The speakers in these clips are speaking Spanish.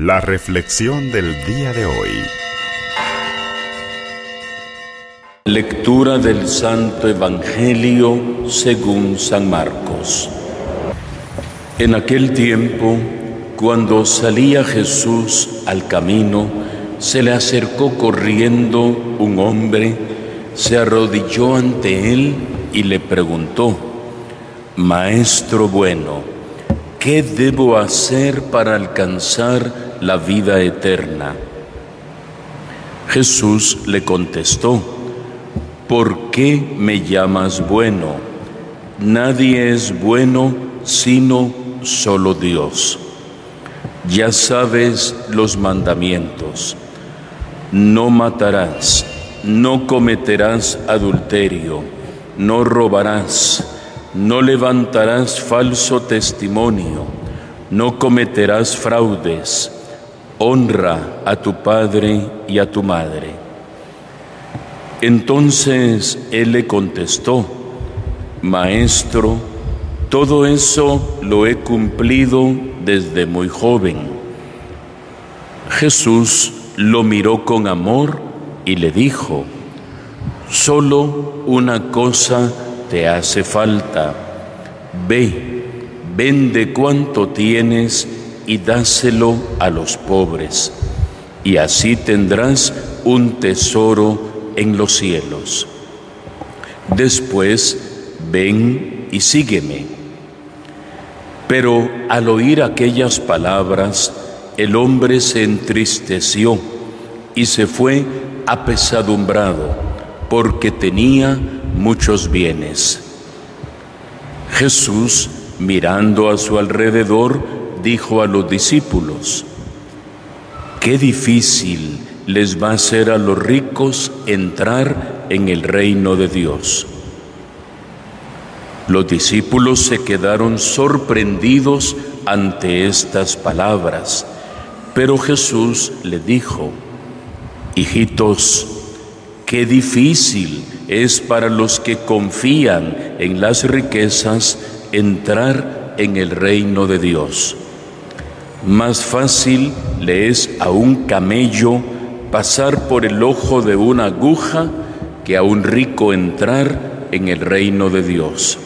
La reflexión del día de hoy. Lectura del Santo Evangelio según San Marcos. En aquel tiempo, cuando salía Jesús al camino, se le acercó corriendo un hombre, se arrodilló ante él y le preguntó, Maestro bueno, ¿qué debo hacer para alcanzar la vida eterna. Jesús le contestó, ¿por qué me llamas bueno? Nadie es bueno sino solo Dios. Ya sabes los mandamientos. No matarás, no cometerás adulterio, no robarás, no levantarás falso testimonio, no cometerás fraudes honra a tu padre y a tu madre. Entonces él le contestó, Maestro, todo eso lo he cumplido desde muy joven. Jesús lo miró con amor y le dijo, solo una cosa te hace falta, ve, vende cuanto tienes y dáselo a los pobres, y así tendrás un tesoro en los cielos. Después, ven y sígueme. Pero al oír aquellas palabras, el hombre se entristeció y se fue apesadumbrado, porque tenía muchos bienes. Jesús, mirando a su alrededor, dijo a los discípulos, qué difícil les va a ser a los ricos entrar en el reino de Dios. Los discípulos se quedaron sorprendidos ante estas palabras, pero Jesús le dijo, hijitos, qué difícil es para los que confían en las riquezas entrar en el reino de Dios. Más fácil le es a un camello pasar por el ojo de una aguja que a un rico entrar en el reino de Dios.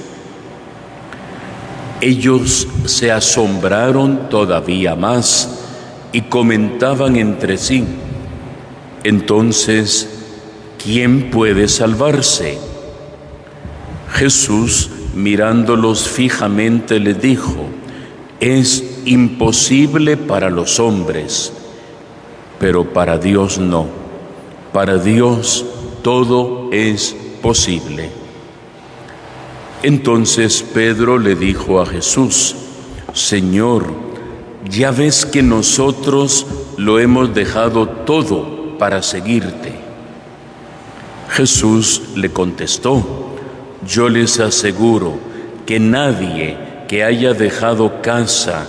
Ellos se asombraron todavía más y comentaban entre sí, entonces, ¿quién puede salvarse? Jesús, mirándolos fijamente, le dijo, es imposible para los hombres, pero para Dios no. Para Dios todo es posible. Entonces Pedro le dijo a Jesús, Señor, ya ves que nosotros lo hemos dejado todo para seguirte. Jesús le contestó, yo les aseguro que nadie que haya dejado casa,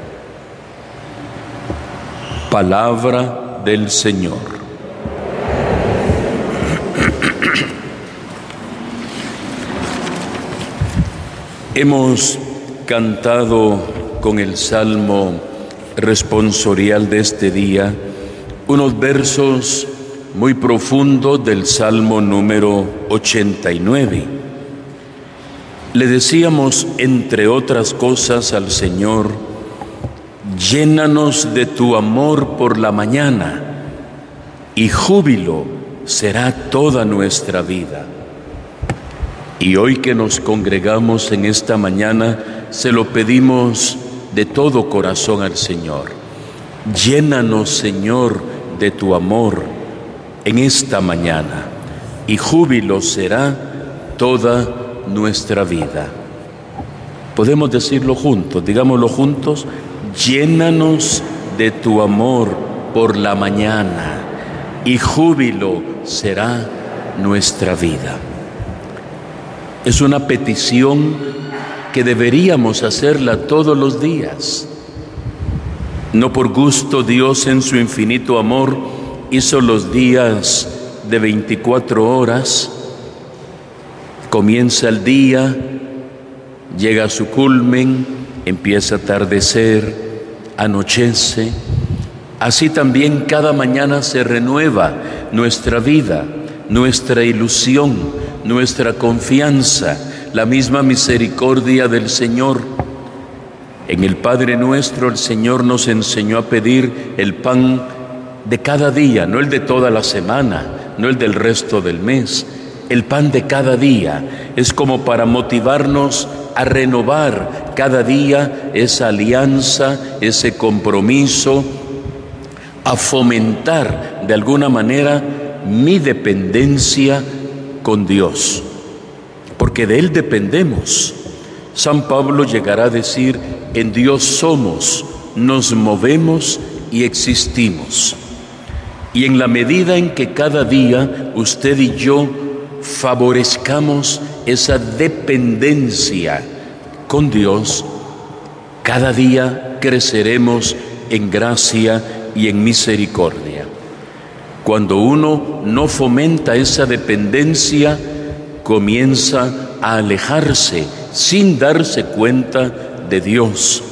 Palabra del Señor. Hemos cantado con el salmo responsorial de este día unos versos muy profundos del salmo número 89. Le decíamos, entre otras cosas, al Señor, llénanos de tu amor por la mañana y júbilo será toda nuestra vida. Y hoy que nos congregamos en esta mañana, se lo pedimos de todo corazón al Señor. Llénanos, Señor, de tu amor en esta mañana y júbilo será toda nuestra vida. Podemos decirlo juntos, digámoslo juntos, llénanos de tu amor por la mañana y júbilo será nuestra vida. Es una petición que deberíamos hacerla todos los días. No por gusto Dios en su infinito amor hizo los días de 24 horas. Comienza el día, llega a su culmen, empieza a atardecer, anochece. Así también cada mañana se renueva nuestra vida, nuestra ilusión, nuestra confianza, la misma misericordia del Señor. En el Padre nuestro el Señor nos enseñó a pedir el pan de cada día, no el de toda la semana, no el del resto del mes. El pan de cada día es como para motivarnos a renovar cada día esa alianza, ese compromiso, a fomentar de alguna manera mi dependencia con Dios, porque de Él dependemos. San Pablo llegará a decir, en Dios somos, nos movemos y existimos. Y en la medida en que cada día usted y yo favorezcamos esa dependencia con Dios, cada día creceremos en gracia y en misericordia. Cuando uno no fomenta esa dependencia, comienza a alejarse sin darse cuenta de Dios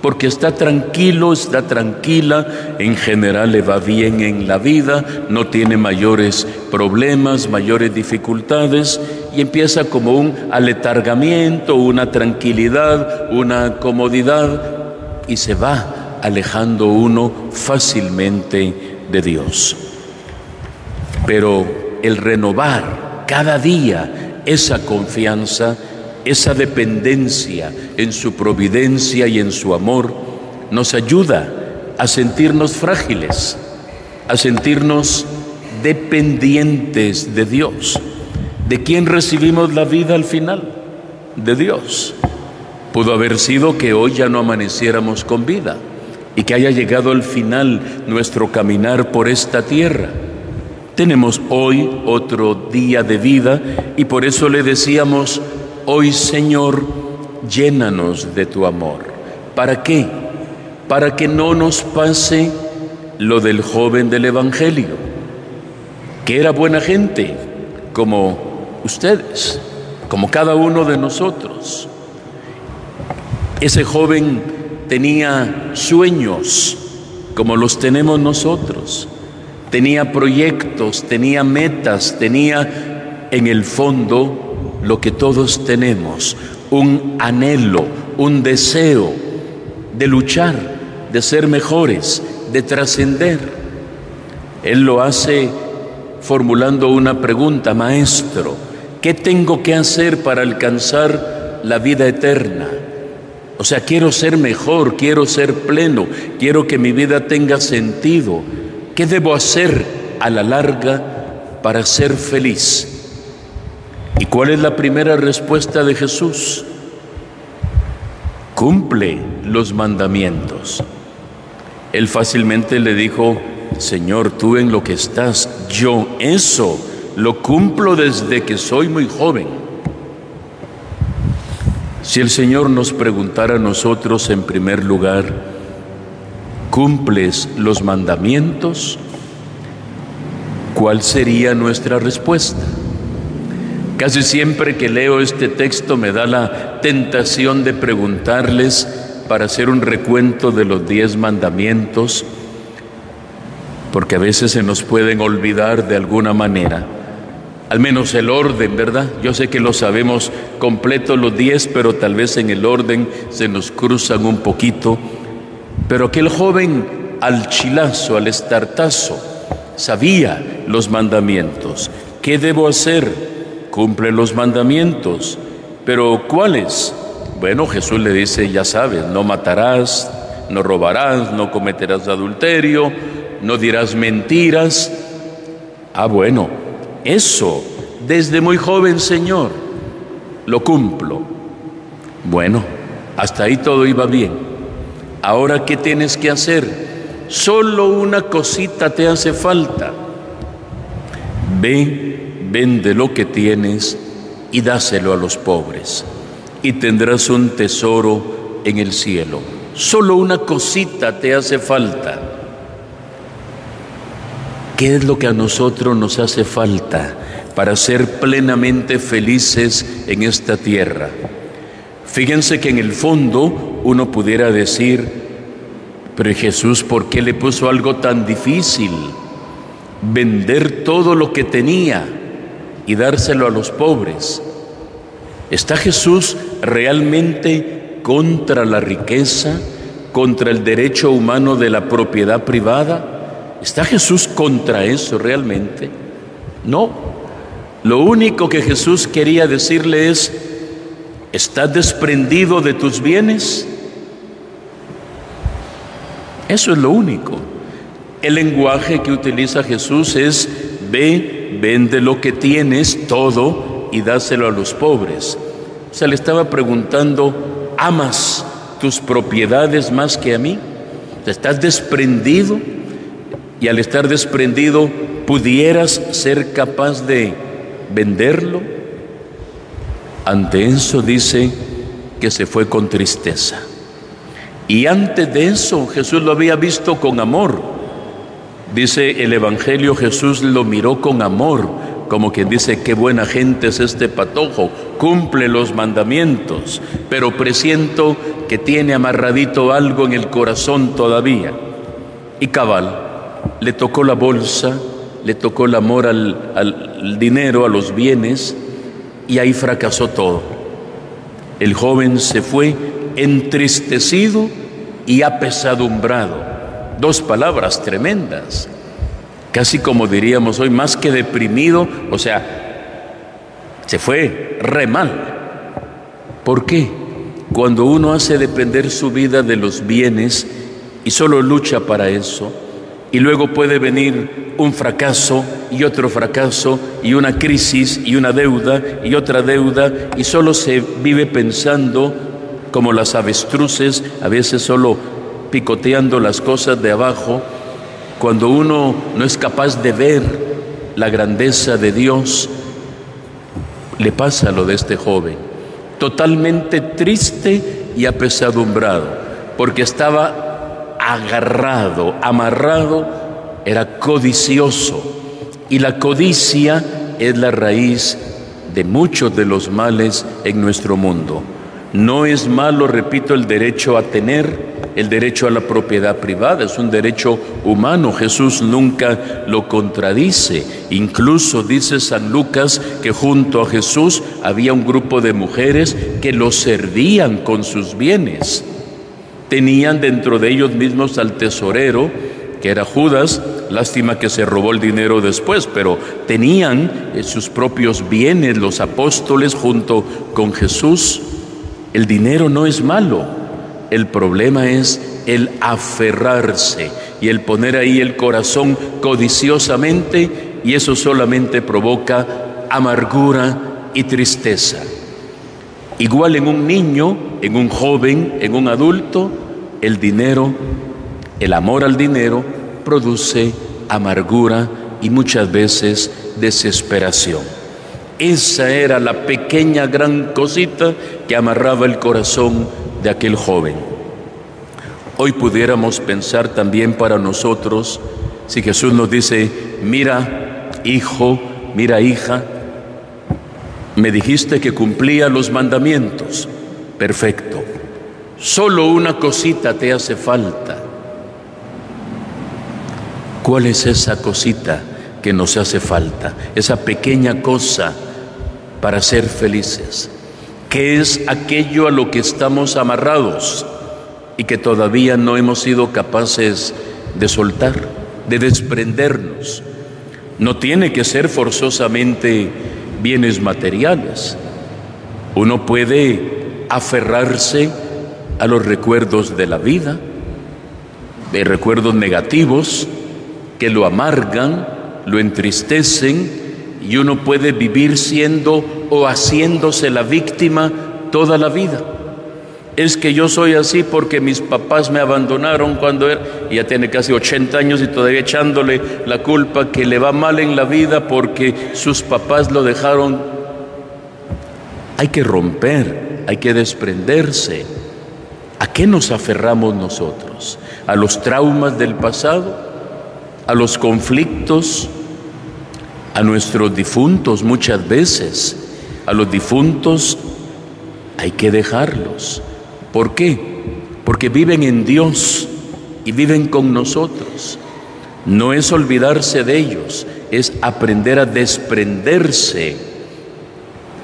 porque está tranquilo, está tranquila, en general le va bien en la vida, no tiene mayores problemas, mayores dificultades y empieza como un aletargamiento, una tranquilidad, una comodidad y se va alejando uno fácilmente de Dios. Pero el renovar cada día esa confianza, esa dependencia en su providencia y en su amor nos ayuda a sentirnos frágiles, a sentirnos dependientes de Dios. ¿De quién recibimos la vida al final? De Dios. Pudo haber sido que hoy ya no amaneciéramos con vida y que haya llegado al final nuestro caminar por esta tierra. Tenemos hoy otro día de vida y por eso le decíamos, Hoy, Señor, llénanos de tu amor. ¿Para qué? Para que no nos pase lo del joven del Evangelio, que era buena gente, como ustedes, como cada uno de nosotros. Ese joven tenía sueños, como los tenemos nosotros. Tenía proyectos, tenía metas, tenía en el fondo lo que todos tenemos, un anhelo, un deseo de luchar, de ser mejores, de trascender. Él lo hace formulando una pregunta, maestro, ¿qué tengo que hacer para alcanzar la vida eterna? O sea, quiero ser mejor, quiero ser pleno, quiero que mi vida tenga sentido. ¿Qué debo hacer a la larga para ser feliz? ¿Y cuál es la primera respuesta de Jesús? Cumple los mandamientos. Él fácilmente le dijo, Señor, tú en lo que estás, yo eso lo cumplo desde que soy muy joven. Si el Señor nos preguntara a nosotros en primer lugar, ¿cumples los mandamientos? ¿Cuál sería nuestra respuesta? Casi siempre que leo este texto me da la tentación de preguntarles para hacer un recuento de los diez mandamientos, porque a veces se nos pueden olvidar de alguna manera, al menos el orden, ¿verdad? Yo sé que lo sabemos completo los diez, pero tal vez en el orden se nos cruzan un poquito. Pero aquel joven al chilazo, al estartazo, sabía los mandamientos. ¿Qué debo hacer? cumple los mandamientos. Pero ¿cuáles? Bueno, Jesús le dice, ya sabes, no matarás, no robarás, no cometerás adulterio, no dirás mentiras. Ah, bueno, eso, desde muy joven, Señor, lo cumplo. Bueno, hasta ahí todo iba bien. Ahora, ¿qué tienes que hacer? solo una cosita te hace falta. Ve, vende lo que tienes y dáselo a los pobres, y tendrás un tesoro en el cielo. Solo una cosita te hace falta. ¿Qué es lo que a nosotros nos hace falta para ser plenamente felices en esta tierra? Fíjense que en el fondo uno pudiera decir, pero Jesús, ¿por qué le puso algo tan difícil? Vender todo lo que tenía y dárselo a los pobres. ¿Está Jesús realmente contra la riqueza, contra el derecho humano de la propiedad privada? ¿Está Jesús contra eso realmente? No. Lo único que Jesús quería decirle es, ¿estás desprendido de tus bienes? Eso es lo único. El lenguaje que utiliza Jesús es, ve, vende lo que tienes, todo, y dáselo a los pobres. O sea, le estaba preguntando, ¿amas tus propiedades más que a mí? ¿Estás desprendido? Y al estar desprendido pudieras ser capaz de venderlo? Ante eso dice que se fue con tristeza. Y antes de eso Jesús lo había visto con amor. Dice el Evangelio, Jesús lo miró con amor, como quien dice, qué buena gente es este patojo, cumple los mandamientos, pero presiento que tiene amarradito algo en el corazón todavía. Y cabal, le tocó la bolsa, le tocó el amor al, dinero, a los bienes, y ahí fracasó todo. El joven se fue entristecido y apesadumbrado. Dos palabras tremendas. Casi como diríamos hoy, más que deprimido, o sea, se fue re mal. ¿Por qué? Cuando uno hace depender su vida de los bienes y solo lucha para eso, y luego puede venir un fracaso y otro fracaso y una crisis y una deuda y otra deuda y solo se vive pensando como las avestruces, a veces solo picoteando las cosas de abajo, cuando uno no es capaz de ver la grandeza de Dios, le pasa lo de este joven, totalmente triste y apesadumbrado, porque estaba agarrado, amarrado, era codicioso. Y la codicia es la raíz de muchos de los males en nuestro mundo. No es malo, repito, el derecho a tener, el derecho a la propiedad privada, es un derecho humano. Jesús nunca lo contradice. Incluso dice San Lucas que junto a Jesús había un grupo de mujeres que lo servían con sus bienes tenían dentro de ellos mismos al tesorero, que era Judas, lástima que se robó el dinero después, pero tenían eh, sus propios bienes los apóstoles junto con Jesús. El dinero no es malo, el problema es el aferrarse y el poner ahí el corazón codiciosamente y eso solamente provoca amargura y tristeza. Igual en un niño, en un joven, en un adulto, el dinero, el amor al dinero produce amargura y muchas veces desesperación. Esa era la pequeña gran cosita que amarraba el corazón de aquel joven. Hoy pudiéramos pensar también para nosotros, si Jesús nos dice, mira hijo, mira hija, me dijiste que cumplía los mandamientos. Perfecto. Solo una cosita te hace falta. ¿Cuál es esa cosita que nos hace falta? Esa pequeña cosa para ser felices. ¿Qué es aquello a lo que estamos amarrados y que todavía no hemos sido capaces de soltar, de desprendernos? No tiene que ser forzosamente bienes materiales. Uno puede aferrarse a los recuerdos de la vida, de recuerdos negativos que lo amargan, lo entristecen y uno puede vivir siendo o haciéndose la víctima toda la vida. Es que yo soy así porque mis papás me abandonaron cuando era, ya tiene casi 80 años y todavía echándole la culpa que le va mal en la vida porque sus papás lo dejaron. Hay que romper, hay que desprenderse. ¿A qué nos aferramos nosotros? ¿A los traumas del pasado? ¿A los conflictos? ¿A nuestros difuntos muchas veces? A los difuntos hay que dejarlos. ¿Por qué? Porque viven en Dios y viven con nosotros. No es olvidarse de ellos, es aprender a desprenderse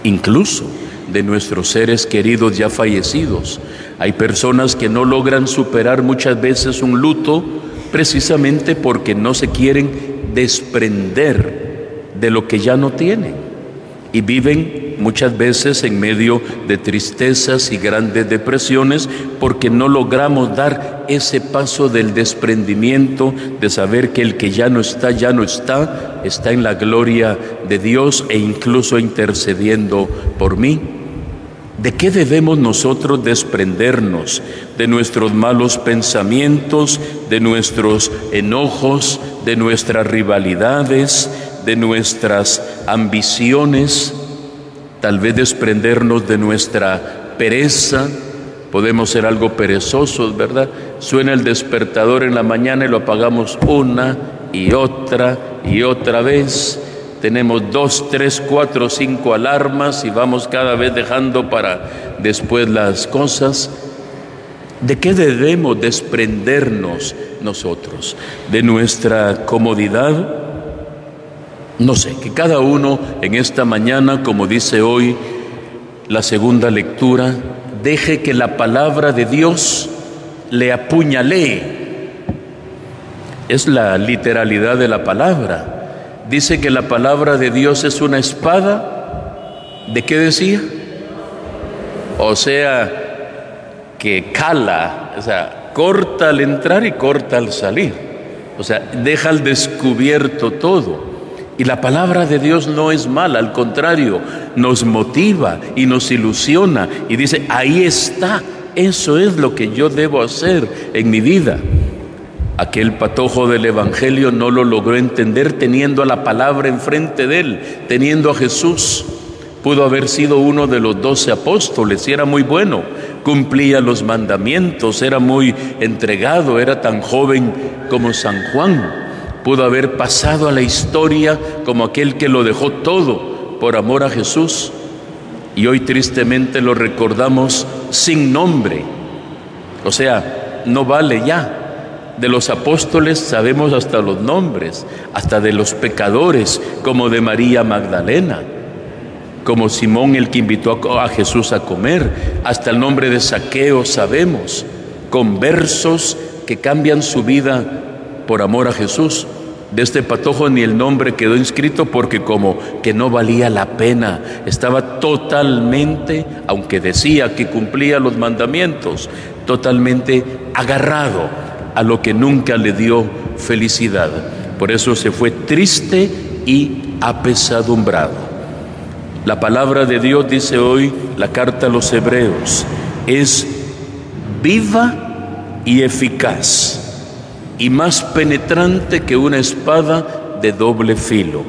incluso de nuestros seres queridos ya fallecidos. Hay personas que no logran superar muchas veces un luto precisamente porque no se quieren desprender de lo que ya no tienen y viven muchas veces en medio de tristezas y grandes depresiones porque no logramos dar ese paso del desprendimiento, de saber que el que ya no está, ya no está, está en la gloria de Dios e incluso intercediendo por mí. ¿De qué debemos nosotros desprendernos? De nuestros malos pensamientos, de nuestros enojos, de nuestras rivalidades, de nuestras ambiciones tal vez desprendernos de nuestra pereza, podemos ser algo perezosos, ¿verdad? Suena el despertador en la mañana y lo apagamos una y otra y otra vez. Tenemos dos, tres, cuatro, cinco alarmas y vamos cada vez dejando para después las cosas. ¿De qué debemos desprendernos nosotros? ¿De nuestra comodidad? No sé, que cada uno en esta mañana, como dice hoy la segunda lectura, deje que la palabra de Dios le apuñalee. Es la literalidad de la palabra. Dice que la palabra de Dios es una espada. ¿De qué decía? O sea, que cala, o sea, corta al entrar y corta al salir. O sea, deja al descubierto todo. Y la palabra de Dios no es mala, al contrario, nos motiva y nos ilusiona y dice, ahí está, eso es lo que yo debo hacer en mi vida. Aquel patojo del Evangelio no lo logró entender teniendo a la palabra enfrente de él, teniendo a Jesús. Pudo haber sido uno de los doce apóstoles y era muy bueno, cumplía los mandamientos, era muy entregado, era tan joven como San Juan pudo haber pasado a la historia como aquel que lo dejó todo por amor a Jesús y hoy tristemente lo recordamos sin nombre. O sea, no vale ya. De los apóstoles sabemos hasta los nombres, hasta de los pecadores, como de María Magdalena, como Simón el que invitó a Jesús a comer, hasta el nombre de Saqueo sabemos, con versos que cambian su vida por amor a Jesús. De este patojo ni el nombre quedó inscrito porque como que no valía la pena, estaba totalmente, aunque decía que cumplía los mandamientos, totalmente agarrado a lo que nunca le dio felicidad. Por eso se fue triste y apesadumbrado. La palabra de Dios dice hoy, la carta a los hebreos, es viva y eficaz y más penetrante que una espada de doble filo,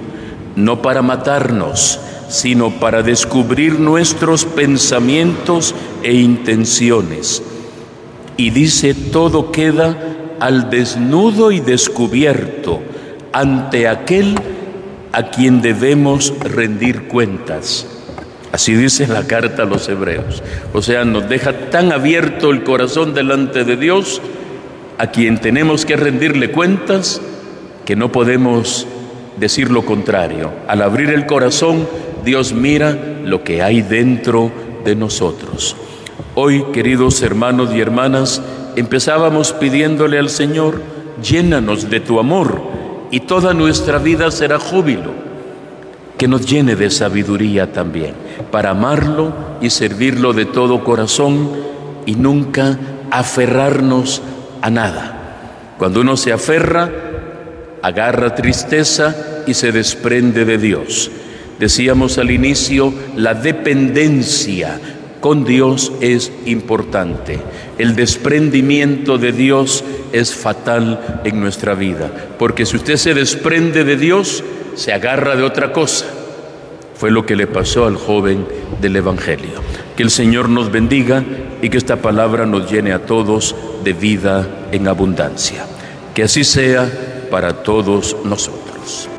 no para matarnos, sino para descubrir nuestros pensamientos e intenciones. Y dice, todo queda al desnudo y descubierto ante aquel a quien debemos rendir cuentas. Así dice la carta a los hebreos. O sea, nos deja tan abierto el corazón delante de Dios a quien tenemos que rendirle cuentas que no podemos decir lo contrario. Al abrir el corazón, Dios mira lo que hay dentro de nosotros. Hoy, queridos hermanos y hermanas, empezábamos pidiéndole al Señor, llénanos de tu amor y toda nuestra vida será júbilo. Que nos llene de sabiduría también, para amarlo y servirlo de todo corazón y nunca aferrarnos a nada. Cuando uno se aferra, agarra tristeza y se desprende de Dios. Decíamos al inicio, la dependencia con Dios es importante. El desprendimiento de Dios es fatal en nuestra vida, porque si usted se desprende de Dios, se agarra de otra cosa. Fue lo que le pasó al joven del Evangelio. Que el Señor nos bendiga y que esta palabra nos llene a todos de vida en abundancia. Que así sea para todos nosotros.